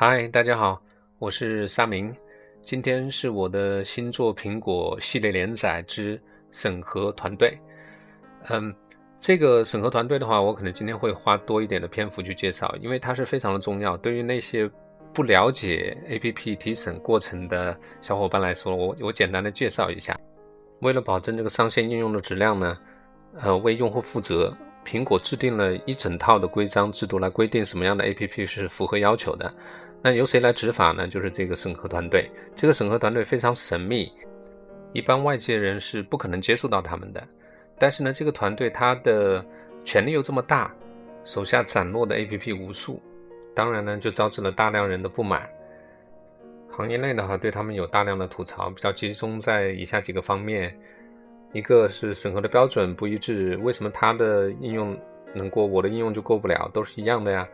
嗨，大家好，我是沙明。今天是我的星座苹果系列连载之审核团队。嗯，这个审核团队的话，我可能今天会花多一点的篇幅去介绍，因为它是非常的重要。对于那些不了解 APP 提审过程的小伙伴来说，我我简单的介绍一下。为了保证这个上线应用的质量呢，呃，为用户负责，苹果制定了一整套的规章制度来规定什么样的 APP 是符合要求的。那由谁来执法呢？就是这个审核团队。这个审核团队非常神秘，一般外界人是不可能接触到他们的。但是呢，这个团队它的权力又这么大，手下斩落的 APP 无数，当然呢，就招致了大量人的不满。行业内的话，对他们有大量的吐槽，比较集中在以下几个方面：一个是审核的标准不一致，为什么他的应用能过，我的应用就过不了？都是一样的呀。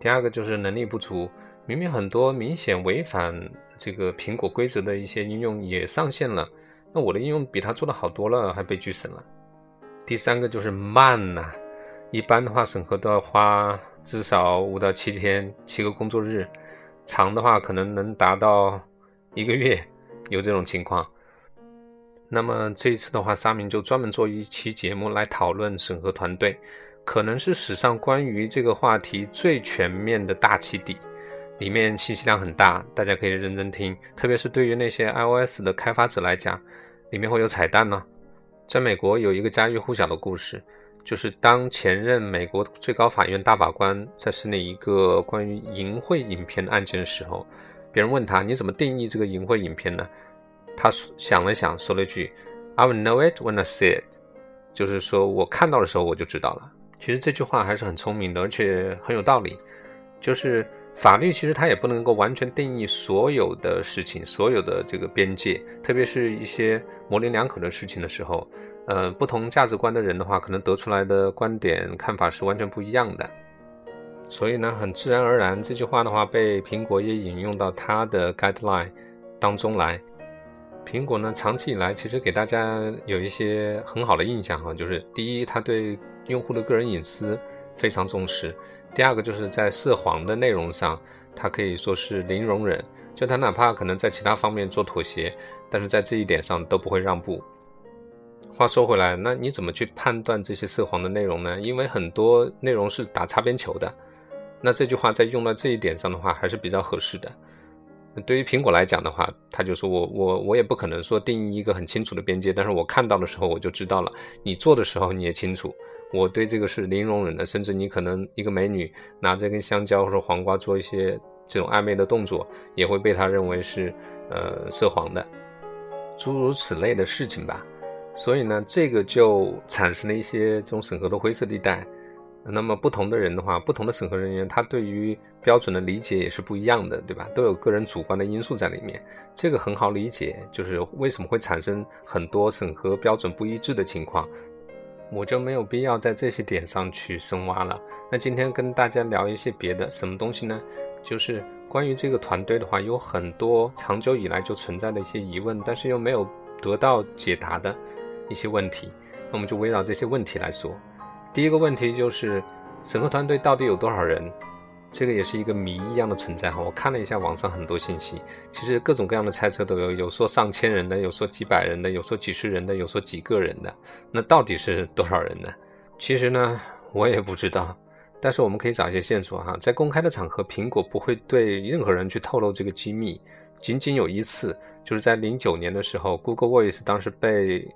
第二个就是能力不足。明明很多明显违反这个苹果规则的一些应用也上线了，那我的应用比他做的好多了，还被拒审了。第三个就是慢呐，一般的话审核都要花至少五到七天，七个工作日，长的话可能能达到一个月，有这种情况。那么这一次的话，沙明就专门做一期节目来讨论审核团队，可能是史上关于这个话题最全面的大起底。里面信息量很大，大家可以认真听。特别是对于那些 iOS 的开发者来讲，里面会有彩蛋呢。在美国有一个家喻户晓的故事，就是当前任美国最高法院大法官在审理一个关于淫秽影片的案件的时候，别人问他你怎么定义这个淫秽影片呢？他想了想，说了一句：“I will know it when I see it。”就是说我看到的时候我就知道了。其实这句话还是很聪明的，而且很有道理，就是。法律其实它也不能够完全定义所有的事情，所有的这个边界，特别是一些模棱两可的事情的时候，呃，不同价值观的人的话，可能得出来的观点看法是完全不一样的。所以呢，很自然而然，这句话的话被苹果也引用到它的 guideline 当中来。苹果呢，长期以来其实给大家有一些很好的印象哈，就是第一，它对用户的个人隐私非常重视。第二个就是在涉黄的内容上，他可以说是零容忍，就他哪怕可能在其他方面做妥协，但是在这一点上都不会让步。话说回来，那你怎么去判断这些涉黄的内容呢？因为很多内容是打擦边球的。那这句话在用到这一点上的话，还是比较合适的。对于苹果来讲的话，他就说我我我也不可能说定义一个很清楚的边界，但是我看到的时候我就知道了，你做的时候你也清楚。我对这个是零容忍的，甚至你可能一个美女拿着根香蕉或者黄瓜做一些这种暧昧的动作，也会被他认为是呃涉黄的，诸如此类的事情吧。所以呢，这个就产生了一些这种审核的灰色地带。那么不同的人的话，不同的审核人员，他对于标准的理解也是不一样的，对吧？都有个人主观的因素在里面，这个很好理解，就是为什么会产生很多审核标准不一致的情况。我就没有必要在这些点上去深挖了。那今天跟大家聊一些别的，什么东西呢？就是关于这个团队的话，有很多长久以来就存在的一些疑问，但是又没有得到解答的一些问题。那我们就围绕这些问题来说。第一个问题就是，审核团队到底有多少人？这个也是一个谜一样的存在哈。我看了一下网上很多信息，其实各种各样的猜测都有，有说上千人的，有说几百人的，有说几十人的，有说几个人的。那到底是多少人呢？其实呢，我也不知道。但是我们可以找一些线索哈，在公开的场合，苹果不会对任何人去透露这个机密。仅仅有一次，就是在零九年的时候，Google Voice 当时被。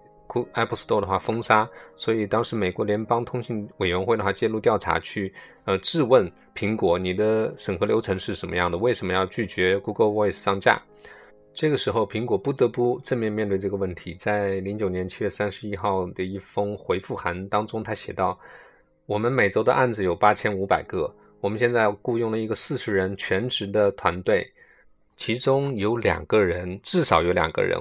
Apple Store 的话封杀，所以当时美国联邦通信委员会的话介入调查，去呃质问苹果，你的审核流程是什么样的？为什么要拒绝 Google Voice 上架？这个时候，苹果不得不正面面对这个问题。在零九年七月三十一号的一封回复函当中，他写道：“我们每周的案子有八千五百个，我们现在雇佣了一个四十人全职的团队，其中有两个人，至少有两个人。”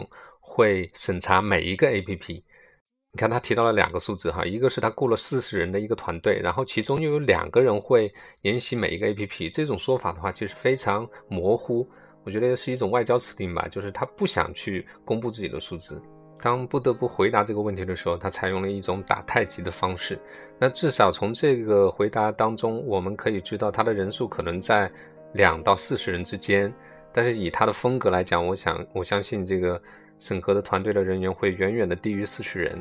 会审查每一个 APP，你看他提到了两个数字哈，一个是他雇了四十人的一个团队，然后其中又有两个人会研习每一个 APP，这种说法的话其实非常模糊，我觉得是一种外交辞令吧，就是他不想去公布自己的数字。当不得不回答这个问题的时候，他采用了一种打太极的方式。那至少从这个回答当中，我们可以知道他的人数可能在两到四十人之间。但是以他的风格来讲，我想我相信这个审核的团队的人员会远远的低于四十人。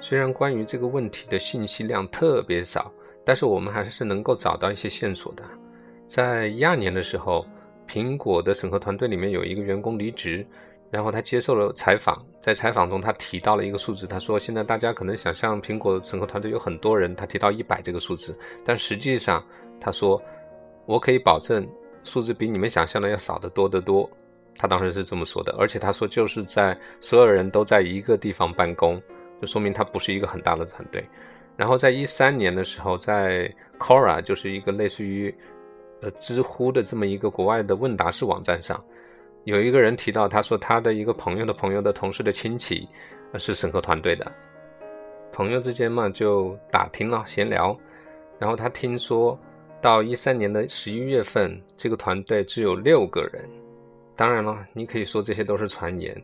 虽然关于这个问题的信息量特别少，但是我们还是能够找到一些线索的。在一二年的时候，苹果的审核团队里面有一个员工离职，然后他接受了采访，在采访中他提到了一个数字，他说现在大家可能想象苹果审核团队有很多人，他提到一百这个数字，但实际上他说我可以保证。数字比你们想象的要少得多得多，他当时是这么说的，而且他说就是在所有人都在一个地方办公，就说明他不是一个很大的团队。然后在一三年的时候，在 Quora 就是一个类似于呃知乎的这么一个国外的问答式网站上，有一个人提到，他说他的一个朋友的朋友的同事的亲戚是审核团队的，朋友之间嘛就打听了闲聊，然后他听说。到一三年的十一月份，这个团队只有六个人。当然了，你可以说这些都是传言，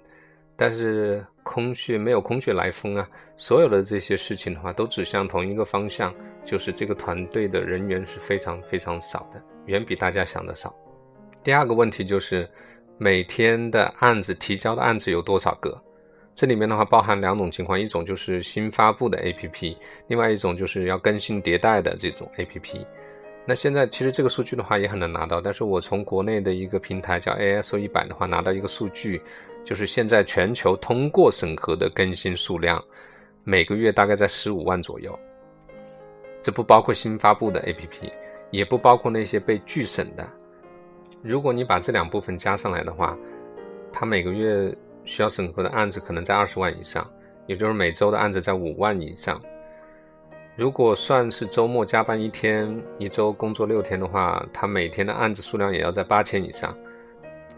但是空穴没有空穴来风啊！所有的这些事情的话，都指向同一个方向，就是这个团队的人员是非常非常少的，远比大家想的少。第二个问题就是每天的案子提交的案子有多少个？这里面的话包含两种情况，一种就是新发布的 APP，另外一种就是要更新迭代的这种 APP。那现在其实这个数据的话也很难拿到，但是我从国内的一个平台叫 ASO 一百的话拿到一个数据，就是现在全球通过审核的更新数量，每个月大概在十五万左右。这不包括新发布的 APP，也不包括那些被拒审的。如果你把这两部分加上来的话，它每个月需要审核的案子可能在二十万以上，也就是每周的案子在五万以上。如果算是周末加班一天，一周工作六天的话，他每天的案子数量也要在八千以上。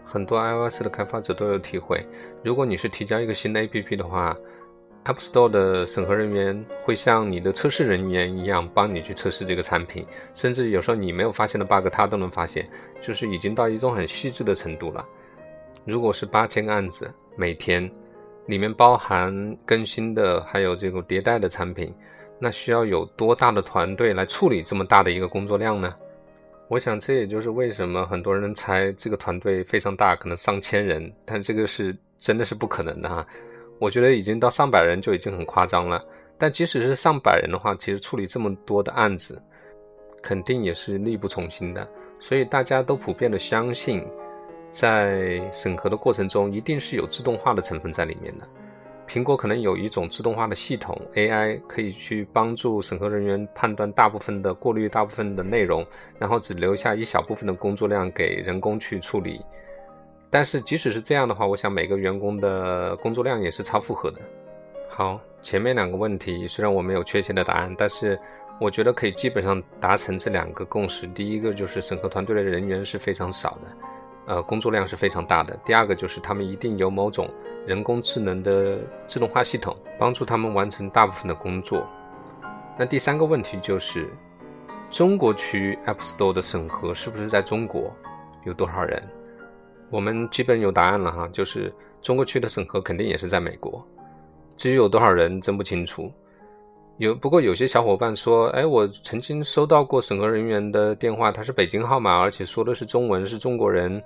很多 iOS 的开发者都有体会，如果你是提交一个新的 APP 的话，App Store 的审核人员会像你的测试人员一样帮你去测试这个产品，甚至有时候你没有发现的 bug，他都能发现，就是已经到一种很细致的程度了。如果是八千个案子每天，里面包含更新的，还有这个迭代的产品。那需要有多大的团队来处理这么大的一个工作量呢？我想这也就是为什么很多人猜这个团队非常大，可能上千人，但这个是真的是不可能的哈。我觉得已经到上百人就已经很夸张了。但即使是上百人的话，其实处理这么多的案子，肯定也是力不从心的。所以大家都普遍的相信，在审核的过程中，一定是有自动化的成分在里面的。苹果可能有一种自动化的系统 AI，可以去帮助审核人员判断大部分的过滤大部分的内容，然后只留下一小部分的工作量给人工去处理。但是即使是这样的话，我想每个员工的工作量也是超负荷的。好，前面两个问题虽然我没有确切的答案，但是我觉得可以基本上达成这两个共识。第一个就是审核团队的人员是非常少的。呃，工作量是非常大的。第二个就是他们一定有某种人工智能的自动化系统，帮助他们完成大部分的工作。那第三个问题就是，中国区 App Store 的审核是不是在中国？有多少人？我们基本有答案了哈，就是中国区的审核肯定也是在美国。至于有多少人，真不清楚。有不过有些小伙伴说，哎，我曾经收到过审核人员的电话，他是北京号码，而且说的是中文，是中国人。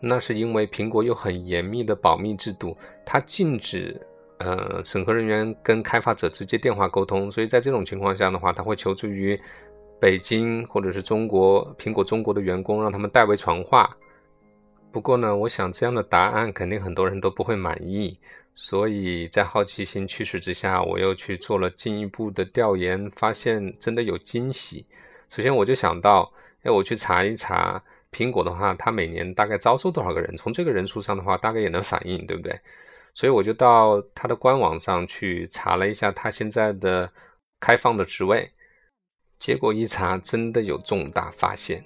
那是因为苹果有很严密的保密制度，它禁止呃审核人员跟开发者直接电话沟通，所以在这种情况下的话，他会求助于北京或者是中国苹果中国的员工，让他们代为传话。不过呢，我想这样的答案肯定很多人都不会满意。所以在好奇心驱使之下，我又去做了进一步的调研，发现真的有惊喜。首先我就想到，哎，我去查一查苹果的话，它每年大概招收多少个人？从这个人数上的话，大概也能反映，对不对？所以我就到它的官网上去查了一下它现在的开放的职位，结果一查，真的有重大发现。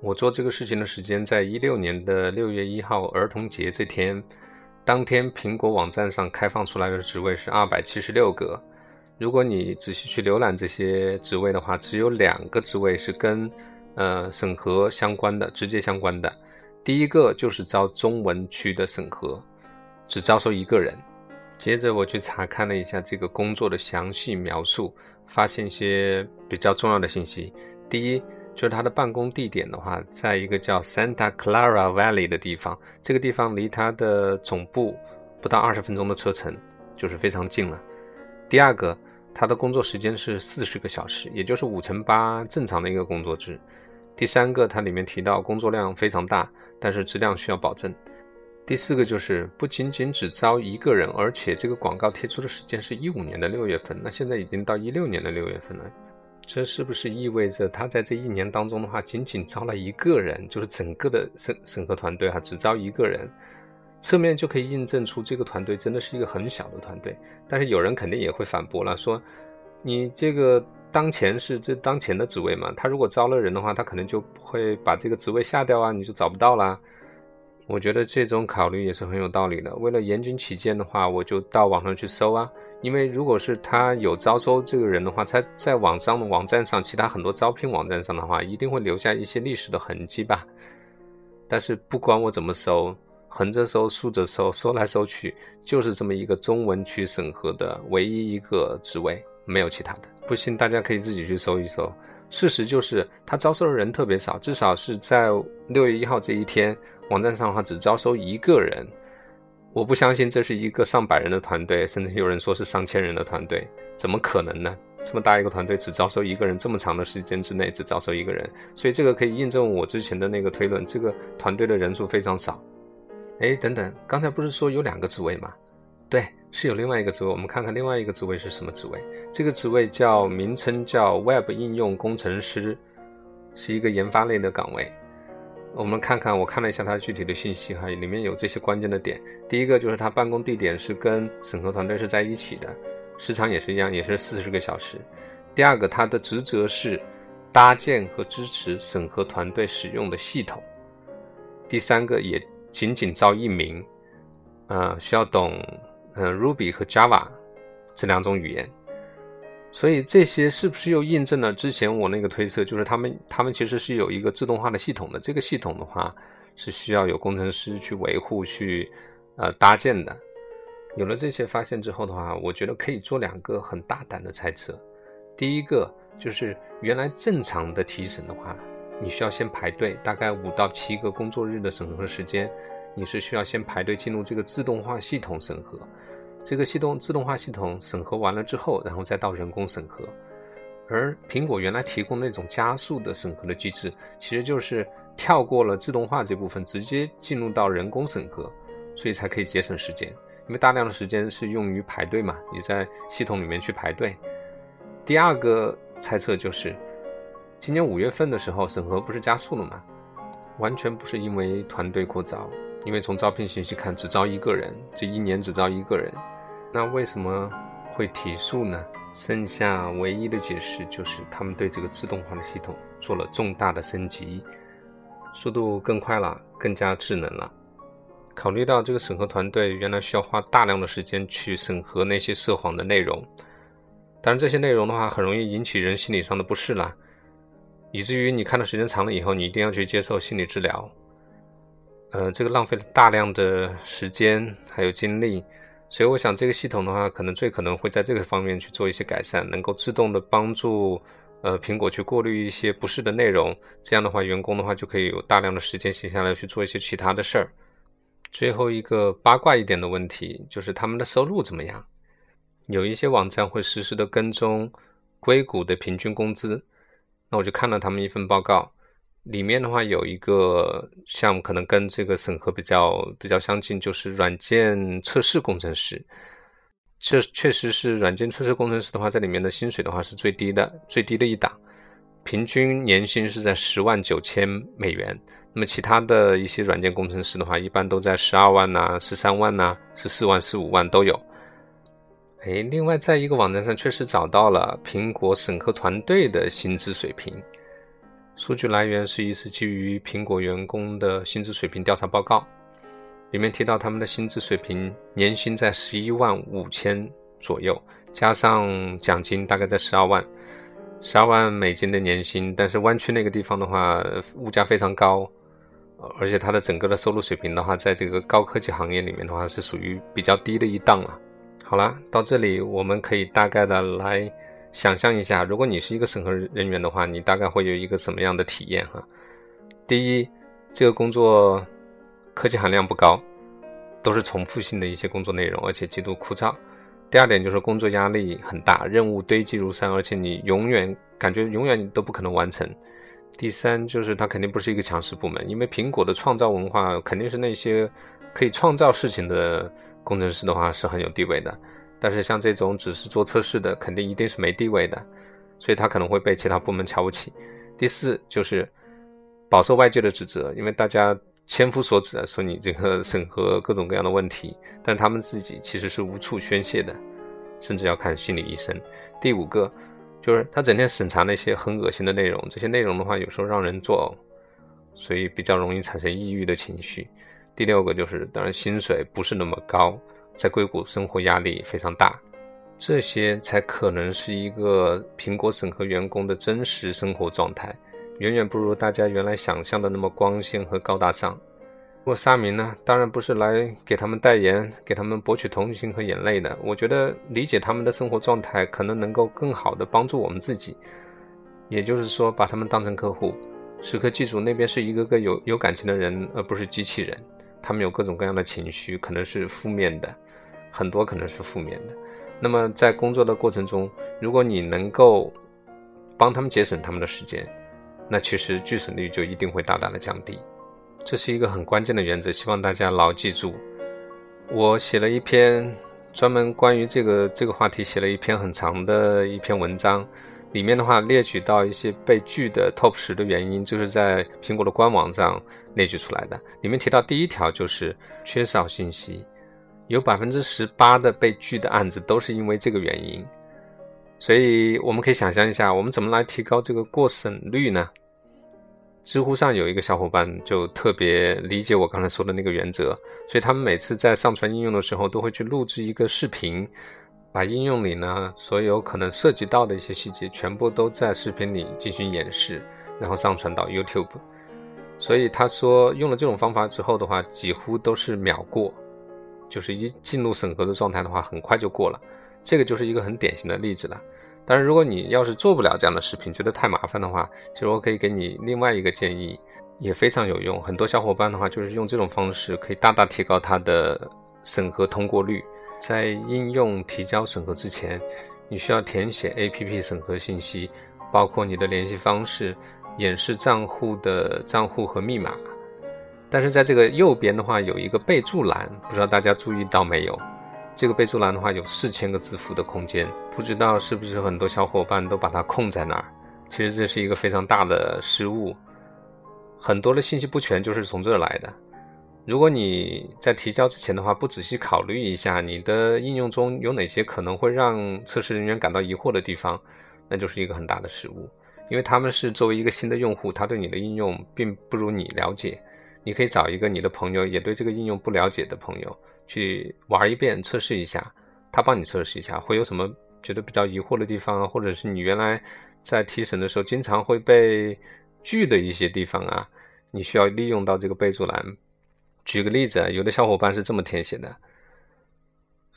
我做这个事情的时间在一六年的六月一号儿童节这天。当天，苹果网站上开放出来的职位是二百七十六个。如果你仔细去浏览这些职位的话，只有两个职位是跟呃审核相关的，直接相关的。第一个就是招中文区的审核，只招收一个人。接着我去查看了一下这个工作的详细描述，发现一些比较重要的信息。第一，就是他的办公地点的话，在一个叫 Santa Clara Valley 的地方，这个地方离他的总部不到二十分钟的车程，就是非常近了。第二个，他的工作时间是四十个小时，也就是五乘八正常的一个工作制。第三个，它里面提到工作量非常大，但是质量需要保证。第四个就是不仅仅只招一个人，而且这个广告贴出的时间是一五年的六月份，那现在已经到一六年的六月份了，这是不是意味着他在这一年当中的话，仅仅招了一个人，就是整个的审审核团队哈，只招一个人，侧面就可以印证出这个团队真的是一个很小的团队。但是有人肯定也会反驳了，说你这个当前是这当前的职位嘛，他如果招了人的话，他可能就会把这个职位下掉啊，你就找不到啦。我觉得这种考虑也是很有道理的。为了严谨起见的话，我就到网上去搜啊。因为如果是他有招收这个人的话，他在网上的网站上，其他很多招聘网站上的话，一定会留下一些历史的痕迹吧。但是不管我怎么搜，横着搜、竖着搜，搜来搜去，就是这么一个中文区审核的唯一一个职位，没有其他的。不信，大家可以自己去搜一搜。事实就是他招收的人特别少，至少是在六月一号这一天。网站上的话只招收一个人，我不相信这是一个上百人的团队，甚至有人说是上千人的团队，怎么可能呢？这么大一个团队只招收一个人，这么长的时间之内只招收一个人，所以这个可以印证我之前的那个推论，这个团队的人数非常少。哎，等等，刚才不是说有两个职位吗？对，是有另外一个职位，我们看看另外一个职位是什么职位？这个职位叫名称叫 Web 应用工程师，是一个研发类的岗位。我们看看，我看了一下它具体的信息哈，里面有这些关键的点。第一个就是它办公地点是跟审核团队是在一起的，时长也是一样，也是四十个小时。第二个，它的职责是搭建和支持审核团队使用的系统。第三个，也仅仅招一名，呃，需要懂呃 Ruby 和 Java 这两种语言。所以这些是不是又印证了之前我那个推测？就是他们他们其实是有一个自动化的系统的，这个系统的话是需要有工程师去维护、去呃搭建的。有了这些发现之后的话，我觉得可以做两个很大胆的猜测。第一个就是原来正常的提审的话，你需要先排队，大概五到七个工作日的审核时间，你是需要先排队进入这个自动化系统审核。这个系统自动化系统审核完了之后，然后再到人工审核。而苹果原来提供那种加速的审核的机制，其实就是跳过了自动化这部分，直接进入到人工审核，所以才可以节省时间。因为大量的时间是用于排队嘛，你在系统里面去排队。第二个猜测就是，今年五月份的时候审核不是加速了吗？完全不是因为团队扩招，因为从招聘信息看，只招一个人，这一年只招一个人。那为什么会提速呢？剩下唯一的解释就是他们对这个自动化的系统做了重大的升级，速度更快了，更加智能了。考虑到这个审核团队原来需要花大量的时间去审核那些涉黄的内容，当然这些内容的话很容易引起人心理上的不适啦，以至于你看的时间长了以后，你一定要去接受心理治疗。呃，这个浪费了大量的时间还有精力。所以我想，这个系统的话，可能最可能会在这个方面去做一些改善，能够自动的帮助呃苹果去过滤一些不适的内容。这样的话，员工的话就可以有大量的时间闲下来去做一些其他的事儿。最后一个八卦一点的问题就是他们的收入怎么样？有一些网站会实时的跟踪硅谷的平均工资，那我就看了他们一份报告。里面的话有一个项目，可能跟这个审核比较比较相近，就是软件测试工程师。这确实是软件测试工程师的话，在里面的薪水的话是最低的，最低的一档，平均年薪是在十万九千美元。那么其他的一些软件工程师的话，一般都在十二万呐、十三万呐、十四万、十五万都有。哎，另外在一个网站上确实找到了苹果审核团队的薪资水平。数据来源是一次基于苹果员工的薪资水平调查报告，里面提到他们的薪资水平年薪在十一万五千左右，加上奖金大概在十二万，十二万美金的年薪。但是湾区那个地方的话，物价非常高，而且它的整个的收入水平的话，在这个高科技行业里面的话，是属于比较低的一档了。好了，到这里我们可以大概的来想象一下，如果你是一个审核人员的话，你大概会有一个什么样的体验哈？第一，这个工作科技含量不高，都是重复性的一些工作内容，而且极度枯燥。第二点就是工作压力很大，任务堆积如山，而且你永远感觉永远都不可能完成。第三就是它肯定不是一个强势部门，因为苹果的创造文化肯定是那些可以创造事情的工程师的话是很有地位的。但是像这种只是做测试的，肯定一定是没地位的，所以他可能会被其他部门瞧不起。第四就是饱受外界的指责，因为大家千夫所指，说你这个审核各种各样的问题，但他们自己其实是无处宣泄的，甚至要看心理医生。第五个就是他整天审查那些很恶心的内容，这些内容的话有时候让人作呕，所以比较容易产生抑郁的情绪。第六个就是当然薪水不是那么高。在硅谷生活压力非常大，这些才可能是一个苹果审核员工的真实生活状态，远远不如大家原来想象的那么光鲜和高大上。我沙明呢，当然不是来给他们代言，给他们博取同情和眼泪的。我觉得理解他们的生活状态，可能能够更好的帮助我们自己。也就是说，把他们当成客户，时刻记住那边是一个个有有感情的人，而不是机器人。他们有各种各样的情绪，可能是负面的。很多可能是负面的，那么在工作的过程中，如果你能够帮他们节省他们的时间，那其实拒审率就一定会大大的降低。这是一个很关键的原则，希望大家牢记住。我写了一篇专门关于这个这个话题，写了一篇很长的一篇文章，里面的话列举到一些被拒的 top 十的原因，就是在苹果的官网上列举出来的。里面提到第一条就是缺少信息。有百分之十八的被拒的案子都是因为这个原因，所以我们可以想象一下，我们怎么来提高这个过审率呢？知乎上有一个小伙伴就特别理解我刚才说的那个原则，所以他们每次在上传应用的时候，都会去录制一个视频，把应用里呢所有可能涉及到的一些细节全部都在视频里进行演示，然后上传到 YouTube。所以他说用了这种方法之后的话，几乎都是秒过。就是一进入审核的状态的话，很快就过了，这个就是一个很典型的例子了。当然，如果你要是做不了这样的视频，觉得太麻烦的话，其实我可以给你另外一个建议，也非常有用。很多小伙伴的话，就是用这种方式可以大大提高它的审核通过率。在应用提交审核之前，你需要填写 APP 审核信息，包括你的联系方式、演示账户的账户和密码。但是在这个右边的话有一个备注栏，不知道大家注意到没有？这个备注栏的话有四千个字符的空间，不知道是不是很多小伙伴都把它空在那儿？其实这是一个非常大的失误，很多的信息不全就是从这儿来的。如果你在提交之前的话不仔细考虑一下，你的应用中有哪些可能会让测试人员感到疑惑的地方，那就是一个很大的失误，因为他们是作为一个新的用户，他对你的应用并不如你了解。你可以找一个你的朋友，也对这个应用不了解的朋友去玩一遍，测试一下，他帮你测试一下，会有什么觉得比较疑惑的地方，或者是你原来在提审的时候经常会被拒的一些地方啊，你需要利用到这个备注栏。举个例子，有的小伙伴是这么填写的：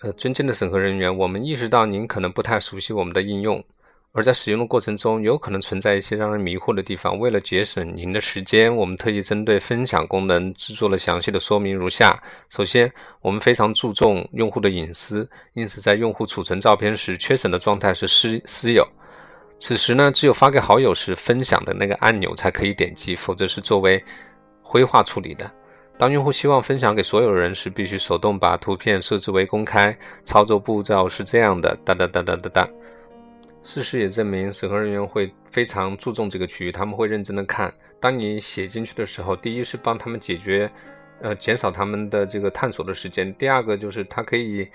呃，尊敬的审核人员，我们意识到您可能不太熟悉我们的应用。而在使用的过程中，有可能存在一些让人迷惑的地方。为了节省您的时间，我们特意针对分享功能制作了详细的说明，如下：首先，我们非常注重用户的隐私，因此在用户储存照片时，缺省的状态是私私有。此时呢，只有发给好友时分享的那个按钮才可以点击，否则是作为灰化处理的。当用户希望分享给所有人时，必须手动把图片设置为公开。操作步骤是这样的：哒哒哒哒哒哒。事实也证明，审核人员会非常注重这个区域，他们会认真的看。当你写进去的时候，第一是帮他们解决，呃，减少他们的这个探索的时间；第二个就是他可以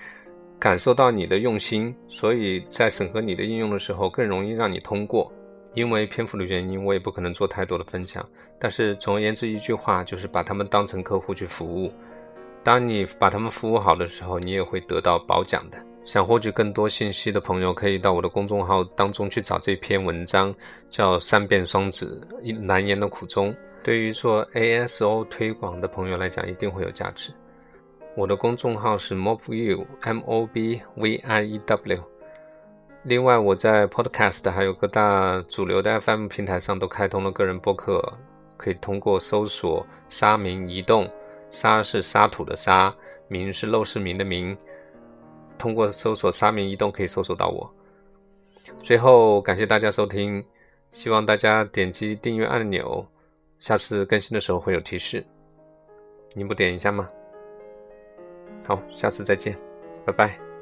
感受到你的用心，所以在审核你的应用的时候更容易让你通过。因为篇幅的原因，我也不可能做太多的分享。但是总而言之，一句话就是把他们当成客户去服务。当你把他们服务好的时候，你也会得到褒奖的。想获取更多信息的朋友，可以到我的公众号当中去找这篇文章，叫《三变双子：难言的苦衷》。对于做 ASO 推广的朋友来讲，一定会有价值。我的公众号是 Mobview，M O B V I E W。另外，我在 Podcast 还有各大主流的 FM 平台上都开通了个人播客，可以通过搜索“沙明移动”，沙是沙土的沙，明是陋室铭的明。通过搜索“沙明移动”可以搜索到我。最后，感谢大家收听，希望大家点击订阅按钮，下次更新的时候会有提示。您不点一下吗？好，下次再见，拜拜。